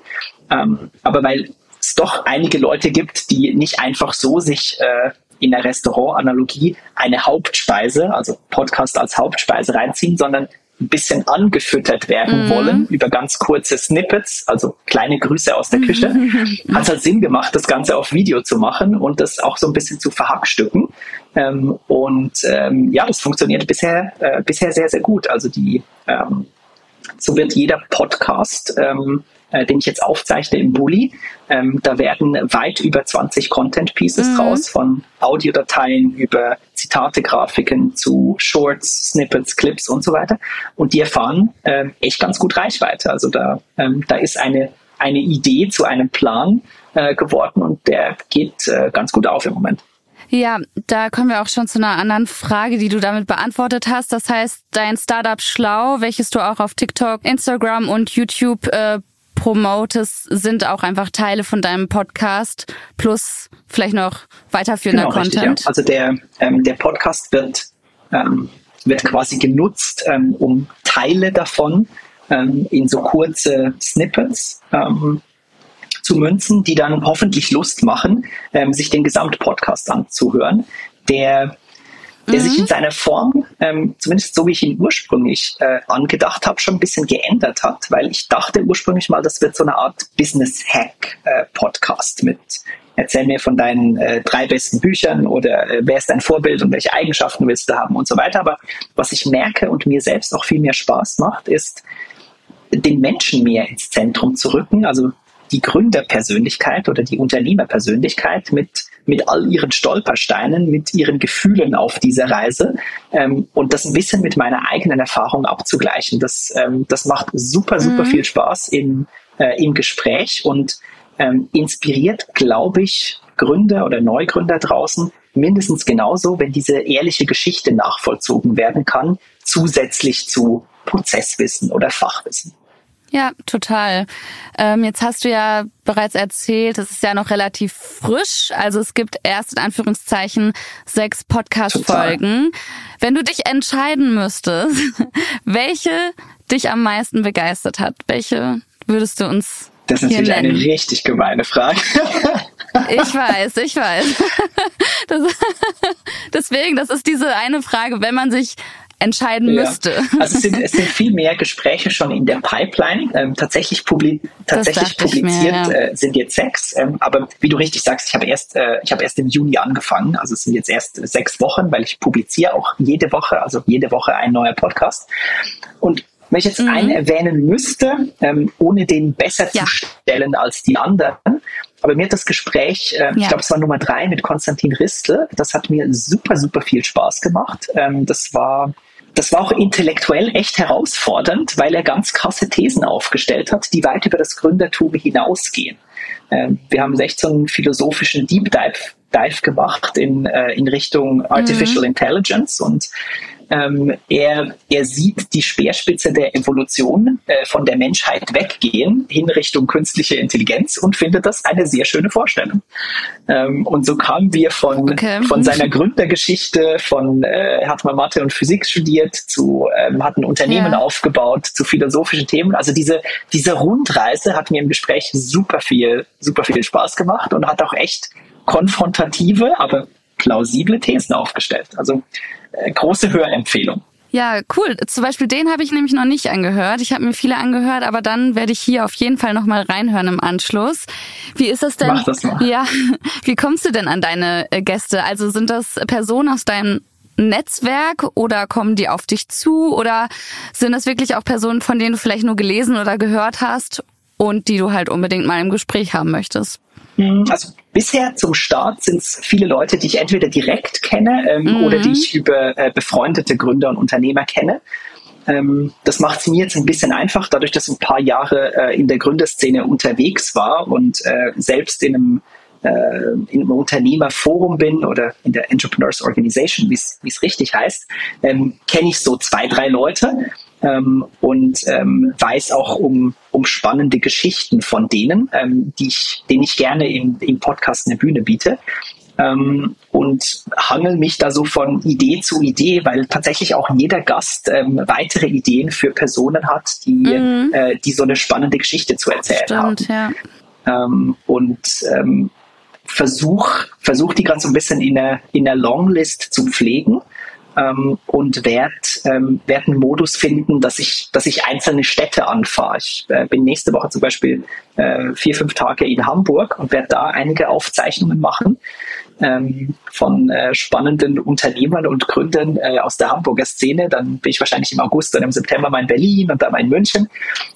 [SPEAKER 7] Ähm, aber weil es doch einige Leute gibt, die nicht einfach so sich äh, in der Restaurantanalogie eine Hauptspeise, also Podcast als Hauptspeise reinziehen, sondern ein bisschen angefüttert werden mhm. wollen über ganz kurze Snippets, also kleine Grüße aus der Küche, hat es halt Sinn gemacht, das Ganze auf Video zu machen und das auch so ein bisschen zu verhackstücken. Ähm, und ähm, ja, das funktioniert bisher, äh, bisher sehr, sehr gut. Also die, ähm, so wird jeder Podcast ähm, äh, den ich jetzt aufzeichne im Bulli. Ähm, da werden weit über 20 Content Pieces mhm. draus, von Audiodateien über Zitate, Grafiken zu Shorts, Snippets, Clips und so weiter. Und die erfahren ähm, echt ganz gut Reichweite. Also da, ähm, da ist eine, eine Idee zu einem Plan äh, geworden und der geht äh, ganz gut auf im Moment.
[SPEAKER 6] Ja, da kommen wir auch schon zu einer anderen Frage, die du damit beantwortet hast. Das heißt, dein Startup Schlau, welches du auch auf TikTok, Instagram und YouTube äh, promotest, sind auch einfach Teile von deinem Podcast plus vielleicht noch weiterführender genau, Content.
[SPEAKER 7] Richtig, ja. Also der, ähm, der Podcast wird, ähm, wird quasi genutzt, ähm, um Teile davon ähm, in so kurze Snippets ähm, zu münzen, die dann hoffentlich Lust machen, ähm, sich den Gesamtpodcast anzuhören, der der mhm. sich in seiner Form, ähm, zumindest so wie ich ihn ursprünglich äh, angedacht habe, schon ein bisschen geändert hat, weil ich dachte ursprünglich mal, das wird so eine Art Business-Hack-Podcast äh, mit Erzähl mir von deinen äh, drei besten Büchern oder äh, wer ist dein Vorbild und welche Eigenschaften willst du haben und so weiter. Aber was ich merke und mir selbst auch viel mehr Spaß macht, ist, den Menschen mehr ins Zentrum zu rücken. Also die Gründerpersönlichkeit oder die Unternehmerpersönlichkeit mit, mit all ihren Stolpersteinen, mit ihren Gefühlen auf dieser Reise ähm, und das ein bisschen mit meiner eigenen Erfahrung abzugleichen. Das, ähm, das macht super, super mhm. viel Spaß im, äh, im Gespräch und ähm, inspiriert, glaube ich, Gründer oder Neugründer draußen mindestens genauso, wenn diese ehrliche Geschichte nachvollzogen werden kann, zusätzlich zu Prozesswissen oder Fachwissen.
[SPEAKER 6] Ja, total. Ähm, jetzt hast du ja bereits erzählt, es ist ja noch relativ frisch. Also es gibt erst in Anführungszeichen sechs Podcast-Folgen. Wenn du dich entscheiden müsstest, <laughs> welche dich am meisten begeistert hat, welche würdest du uns
[SPEAKER 7] Das ist natürlich eine richtig gemeine Frage. <laughs>
[SPEAKER 6] Ich weiß, ich weiß. <laughs> Das, deswegen, das ist diese eine Frage, wenn man sich entscheiden ja. müsste.
[SPEAKER 7] Also es sind, es sind viel mehr Gespräche schon in der Pipeline. Ähm, tatsächlich, publi tatsächlich publiziert mir, ja. äh, sind jetzt sechs. Ähm, aber wie du richtig sagst, ich habe erst, äh, ich habe erst im Juni angefangen. Also es sind jetzt erst sechs Wochen, weil ich publiziere auch jede Woche, also jede Woche ein neuer Podcast. Und wenn ich jetzt mhm. einen erwähnen müsste, ähm, ohne den besser ja. zu stellen als die anderen, aber mir hat das Gespräch, äh, ja. ich glaube, es war Nummer drei mit Konstantin Ristel, das hat mir super, super viel Spaß gemacht. Ähm, das war das war auch intellektuell echt herausfordernd, weil er ganz krasse Thesen aufgestellt hat, die weit über das Gründertum hinausgehen. Ähm, wir haben echt so einen philosophischen Deep Dive, Dive gemacht in, äh, in Richtung Artificial mhm. Intelligence und ähm, er, er sieht die Speerspitze der Evolution äh, von der Menschheit weggehen in Richtung künstliche Intelligenz und findet das eine sehr schöne Vorstellung. Ähm, und so kamen wir von, okay. von seiner Gründergeschichte, von äh, er hat mal Mathe und Physik studiert, zu ähm, hat ein Unternehmen ja. aufgebaut, zu philosophischen Themen. Also diese, diese Rundreise hat mir im Gespräch super viel, super viel Spaß gemacht und hat auch echt konfrontative, aber plausible Thesen aufgestellt. Also große Hörempfehlung.
[SPEAKER 6] Ja, cool. Zum Beispiel den habe ich nämlich noch nicht angehört. Ich habe mir viele angehört, aber dann werde ich hier auf jeden Fall nochmal reinhören im Anschluss. Wie ist das denn?
[SPEAKER 7] Mach das mal.
[SPEAKER 6] Ja, <laughs> wie kommst du denn an deine äh, Gäste? Also sind das Personen aus deinem Netzwerk oder kommen die auf dich zu oder sind das wirklich auch Personen, von denen du vielleicht nur gelesen oder gehört hast und die du halt unbedingt mal im Gespräch haben möchtest?
[SPEAKER 7] Hm, also bisher zum Start sind es viele Leute, die ich entweder direkt kenne ähm, mhm. oder die ich über äh, befreundete Gründer und Unternehmer kenne. Ähm, das macht es mir jetzt ein bisschen einfach, dadurch, dass ich ein paar Jahre äh, in der Gründerszene unterwegs war und äh, selbst in einem, äh, in einem Unternehmerforum bin oder in der Entrepreneurs Organization, wie es richtig heißt, ähm, kenne ich so zwei, drei Leute ähm, und ähm, weiß auch um, um spannende Geschichten von denen, ähm, die ich, denen ich gerne im, im Podcast eine Bühne biete. Ähm, und hangel mich da so von Idee zu Idee, weil tatsächlich auch jeder Gast ähm, weitere Ideen für Personen hat, die, mhm. äh, die so eine spannende Geschichte zu erzählen Stimmt, haben. Ja. Ähm, und ähm, versuch, versuch die gerade so ein bisschen in der, in der Longlist zu pflegen ähm, und werde ähm, werd einen Modus finden, dass ich, dass ich einzelne Städte anfahre. Ich äh, bin nächste Woche zum Beispiel äh, vier, fünf Tage in Hamburg und werde da einige Aufzeichnungen machen ähm, von äh, spannenden Unternehmern und Gründern äh, aus der Hamburger Szene. Dann bin ich wahrscheinlich im August und im September mal in Berlin und dann mal in München.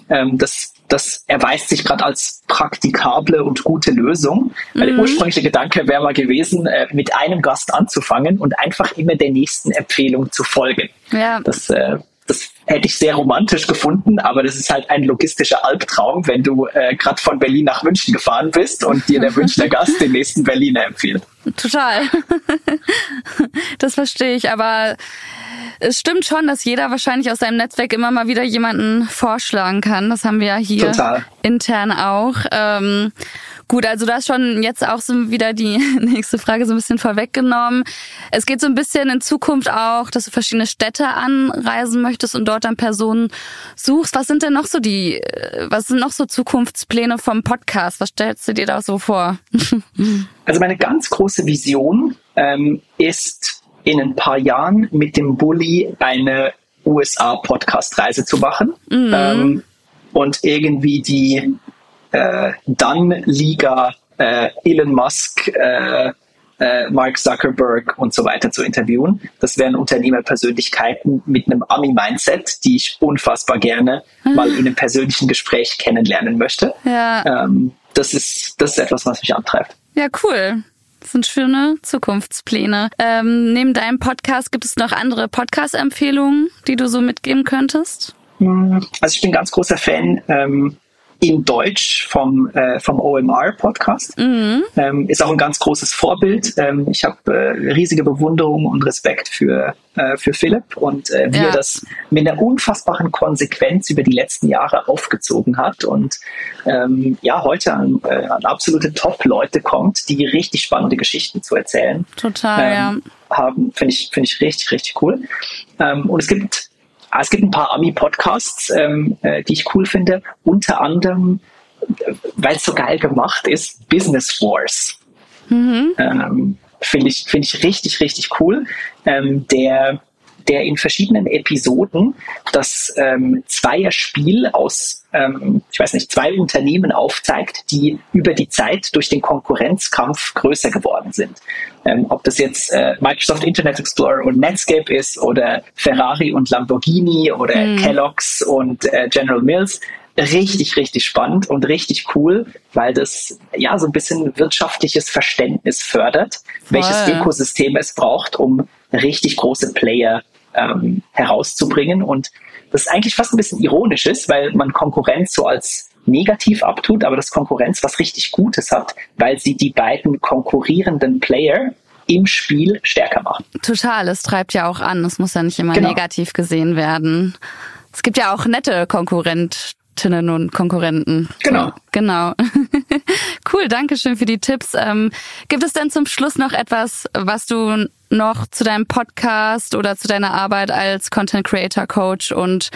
[SPEAKER 7] Ähm, das, das erweist sich gerade als praktikable und gute Lösung. Mhm. Weil der mhm. ursprüngliche Gedanke wäre mal gewesen, äh, mit einem Gast anzufangen und einfach immer der nächsten Empfehlung zu folgen. Ja. Das, äh, das hätte ich sehr romantisch gefunden, aber das ist halt ein logistischer Albtraum, wenn du äh, gerade von Berlin nach München gefahren bist und dir der Münchner <laughs> Gast den nächsten Berliner empfiehlt.
[SPEAKER 6] Total. <laughs> das verstehe ich, aber es stimmt schon, dass jeder wahrscheinlich aus seinem Netzwerk immer mal wieder jemanden vorschlagen kann. Das haben wir ja hier Total. intern auch. Ähm, Gut, also du hast schon jetzt auch so wieder die <laughs> nächste Frage so ein bisschen vorweggenommen. Es geht so ein bisschen in Zukunft auch, dass du verschiedene Städte anreisen möchtest und dort dann Personen suchst. Was sind denn noch so die, äh, was sind noch so Zukunftspläne vom Podcast? Was stellst du dir da so vor? <laughs>
[SPEAKER 7] Also meine ganz große Vision ähm, ist in ein paar Jahren mit dem Bully eine USA-Podcast-Reise zu machen. Mhm. Ähm, und irgendwie die äh, dann Liga, äh, Elon Musk, äh, äh, Mark Zuckerberg und so weiter zu interviewen. Das wären Unternehmerpersönlichkeiten mit einem Ami-Mindset, die ich unfassbar gerne mhm. mal in einem persönlichen Gespräch kennenlernen möchte. Ja. Ähm, das, ist, das ist etwas, was mich antreibt.
[SPEAKER 6] Ja, cool. Das sind schöne Zukunftspläne. Ähm, neben deinem Podcast gibt es noch andere Podcast-Empfehlungen, die du so mitgeben könntest?
[SPEAKER 7] Hm, also ich bin ganz großer Fan ähm, in Deutsch vom, äh, vom OMR Podcast. Mhm. Ähm, ist auch ein ganz großes Vorbild. Ähm, ich habe äh, riesige Bewunderung und Respekt für, äh, für Philipp und äh, wie ja. er das mit einer unfassbaren Konsequenz über die letzten Jahre aufgezogen hat und ähm, ja, heute an, äh, an absolute Top-Leute kommt, die richtig spannende Geschichten zu erzählen.
[SPEAKER 6] Total, ja.
[SPEAKER 7] Ähm, haben, finde ich, finde ich richtig, richtig cool. Ähm, und es gibt es gibt ein paar Ami-Podcasts, ähm, äh, die ich cool finde. Unter anderem, äh, weil es so geil gemacht ist, Business Wars. Mhm. Ähm, finde ich, finde ich richtig, richtig cool. Ähm, der der in verschiedenen Episoden das ähm, Zweierspiel aus, ähm, ich weiß nicht, zwei Unternehmen aufzeigt, die über die Zeit durch den Konkurrenzkampf größer geworden sind. Ähm, ob das jetzt äh, Microsoft Internet Explorer und Netscape ist oder Ferrari und Lamborghini oder mhm. Kellogg's und äh, General Mills, richtig, richtig spannend und richtig cool, weil das ja so ein bisschen wirtschaftliches Verständnis fördert, Voll. welches Ökosystem es braucht, um richtig große Player ähm, herauszubringen. Und das ist eigentlich fast ein bisschen ironisch ist, weil man Konkurrenz so als negativ abtut, aber das Konkurrenz was richtig Gutes hat, weil sie die beiden konkurrierenden Player im Spiel stärker machen.
[SPEAKER 6] Total, es treibt ja auch an. Es muss ja nicht immer genau. negativ gesehen werden. Es gibt ja auch nette Konkurrent Konkurrentinnen und Konkurrenten.
[SPEAKER 7] Genau.
[SPEAKER 6] Genau. <laughs> cool, danke schön für die Tipps. Ähm, gibt es denn zum Schluss noch etwas, was du noch zu deinem Podcast oder zu deiner Arbeit als Content Creator Coach und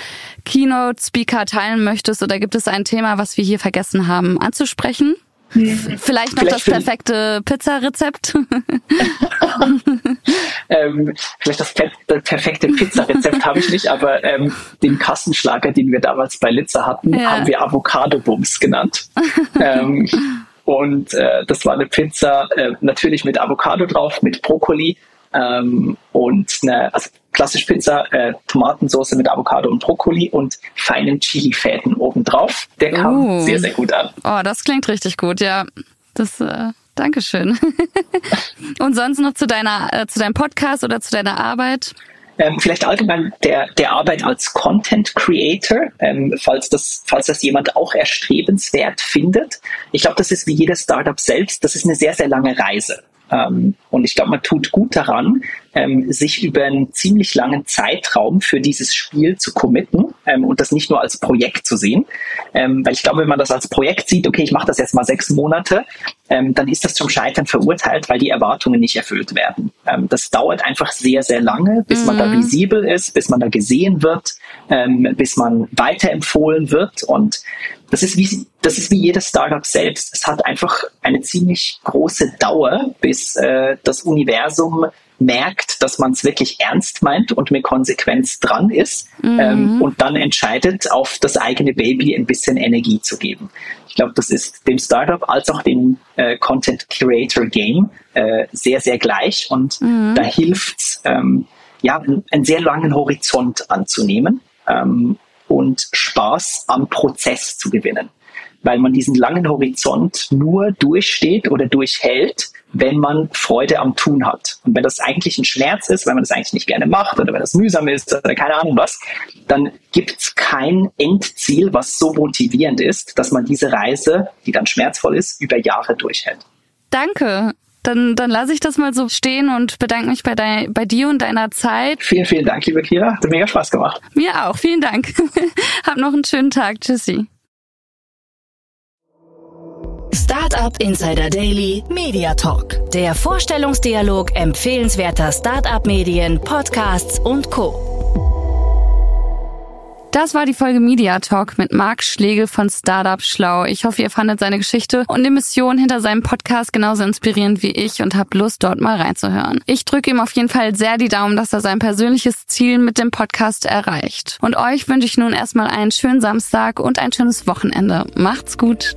[SPEAKER 6] Keynote Speaker teilen möchtest? Oder gibt es ein Thema, was wir hier vergessen haben anzusprechen? Vielleicht noch vielleicht das perfekte Pizzarezept. <laughs>
[SPEAKER 7] ähm, vielleicht das perfekte Pizzarezept habe ich nicht, aber ähm, den Kassenschlager, den wir damals bei Litzer hatten, ja. haben wir Avocado-Bums genannt. <laughs> ähm, und äh, das war eine Pizza äh, natürlich mit Avocado drauf, mit Brokkoli ähm, und eine, also klassisch Pizza, äh, Tomatensauce mit Avocado und Brokkoli und feinen Chili-Fäden obendrauf. Der kam uh. sehr, sehr gut an.
[SPEAKER 6] Oh, das klingt richtig gut, ja. Das, äh, Dankeschön. <laughs> und sonst noch zu deiner, äh, zu deinem Podcast oder zu deiner Arbeit?
[SPEAKER 7] Ähm, vielleicht allgemein der, der Arbeit als Content Creator, ähm, falls, das, falls das jemand auch erstrebenswert findet. Ich glaube, das ist wie jedes Startup selbst, das ist eine sehr, sehr lange Reise. Ähm, und ich glaube, man tut gut daran, ähm, sich über einen ziemlich langen Zeitraum für dieses Spiel zu committen ähm, und das nicht nur als Projekt zu sehen. Ähm, weil ich glaube, wenn man das als Projekt sieht, okay, ich mache das jetzt mal sechs Monate, ähm, dann ist das zum Scheitern verurteilt, weil die Erwartungen nicht erfüllt werden. Ähm, das dauert einfach sehr, sehr lange, bis mhm. man da mhm. visibel ist, bis man da gesehen wird, bis man weiterempfohlen wird und das ist wie, das ist wie jedes Startup selbst. Es hat einfach eine ziemlich große Dauer, bis äh, das Universum merkt, dass man es wirklich ernst meint und mit Konsequenz dran ist mhm. ähm, und dann entscheidet, auf das eigene Baby ein bisschen Energie zu geben. Ich glaube, das ist dem Startup als auch dem äh, Content Creator Game äh, sehr, sehr gleich und mhm. da hilft es, ähm, ja, einen sehr langen Horizont anzunehmen. Ähm, und Spaß am Prozess zu gewinnen. Weil man diesen langen Horizont nur durchsteht oder durchhält, wenn man Freude am Tun hat. Und wenn das eigentlich ein Schmerz ist, wenn man das eigentlich nicht gerne macht oder wenn das mühsam ist oder keine Ahnung was, dann gibt's kein Endziel, was so motivierend ist, dass man diese Reise, die dann schmerzvoll ist, über Jahre durchhält.
[SPEAKER 6] Danke. Dann, dann lasse ich das mal so stehen und bedanke mich bei, dein, bei dir und deiner Zeit.
[SPEAKER 7] Vielen, vielen Dank, liebe Kira. Hat mega Spaß gemacht.
[SPEAKER 6] Mir auch. Vielen Dank. <laughs> Hab noch einen schönen Tag. Tschüssi.
[SPEAKER 1] Startup Insider Daily Media Talk. Der Vorstellungsdialog empfehlenswerter Startup-Medien, Podcasts und Co.
[SPEAKER 6] Das war die Folge Media Talk mit Marc Schlegel von Startup Schlau. Ich hoffe, ihr fandet seine Geschichte und die Mission hinter seinem Podcast genauso inspirierend wie ich und habt Lust, dort mal reinzuhören. Ich drücke ihm auf jeden Fall sehr die Daumen, dass er sein persönliches Ziel mit dem Podcast erreicht. Und euch wünsche ich nun erstmal einen schönen Samstag und ein schönes Wochenende. Macht's gut.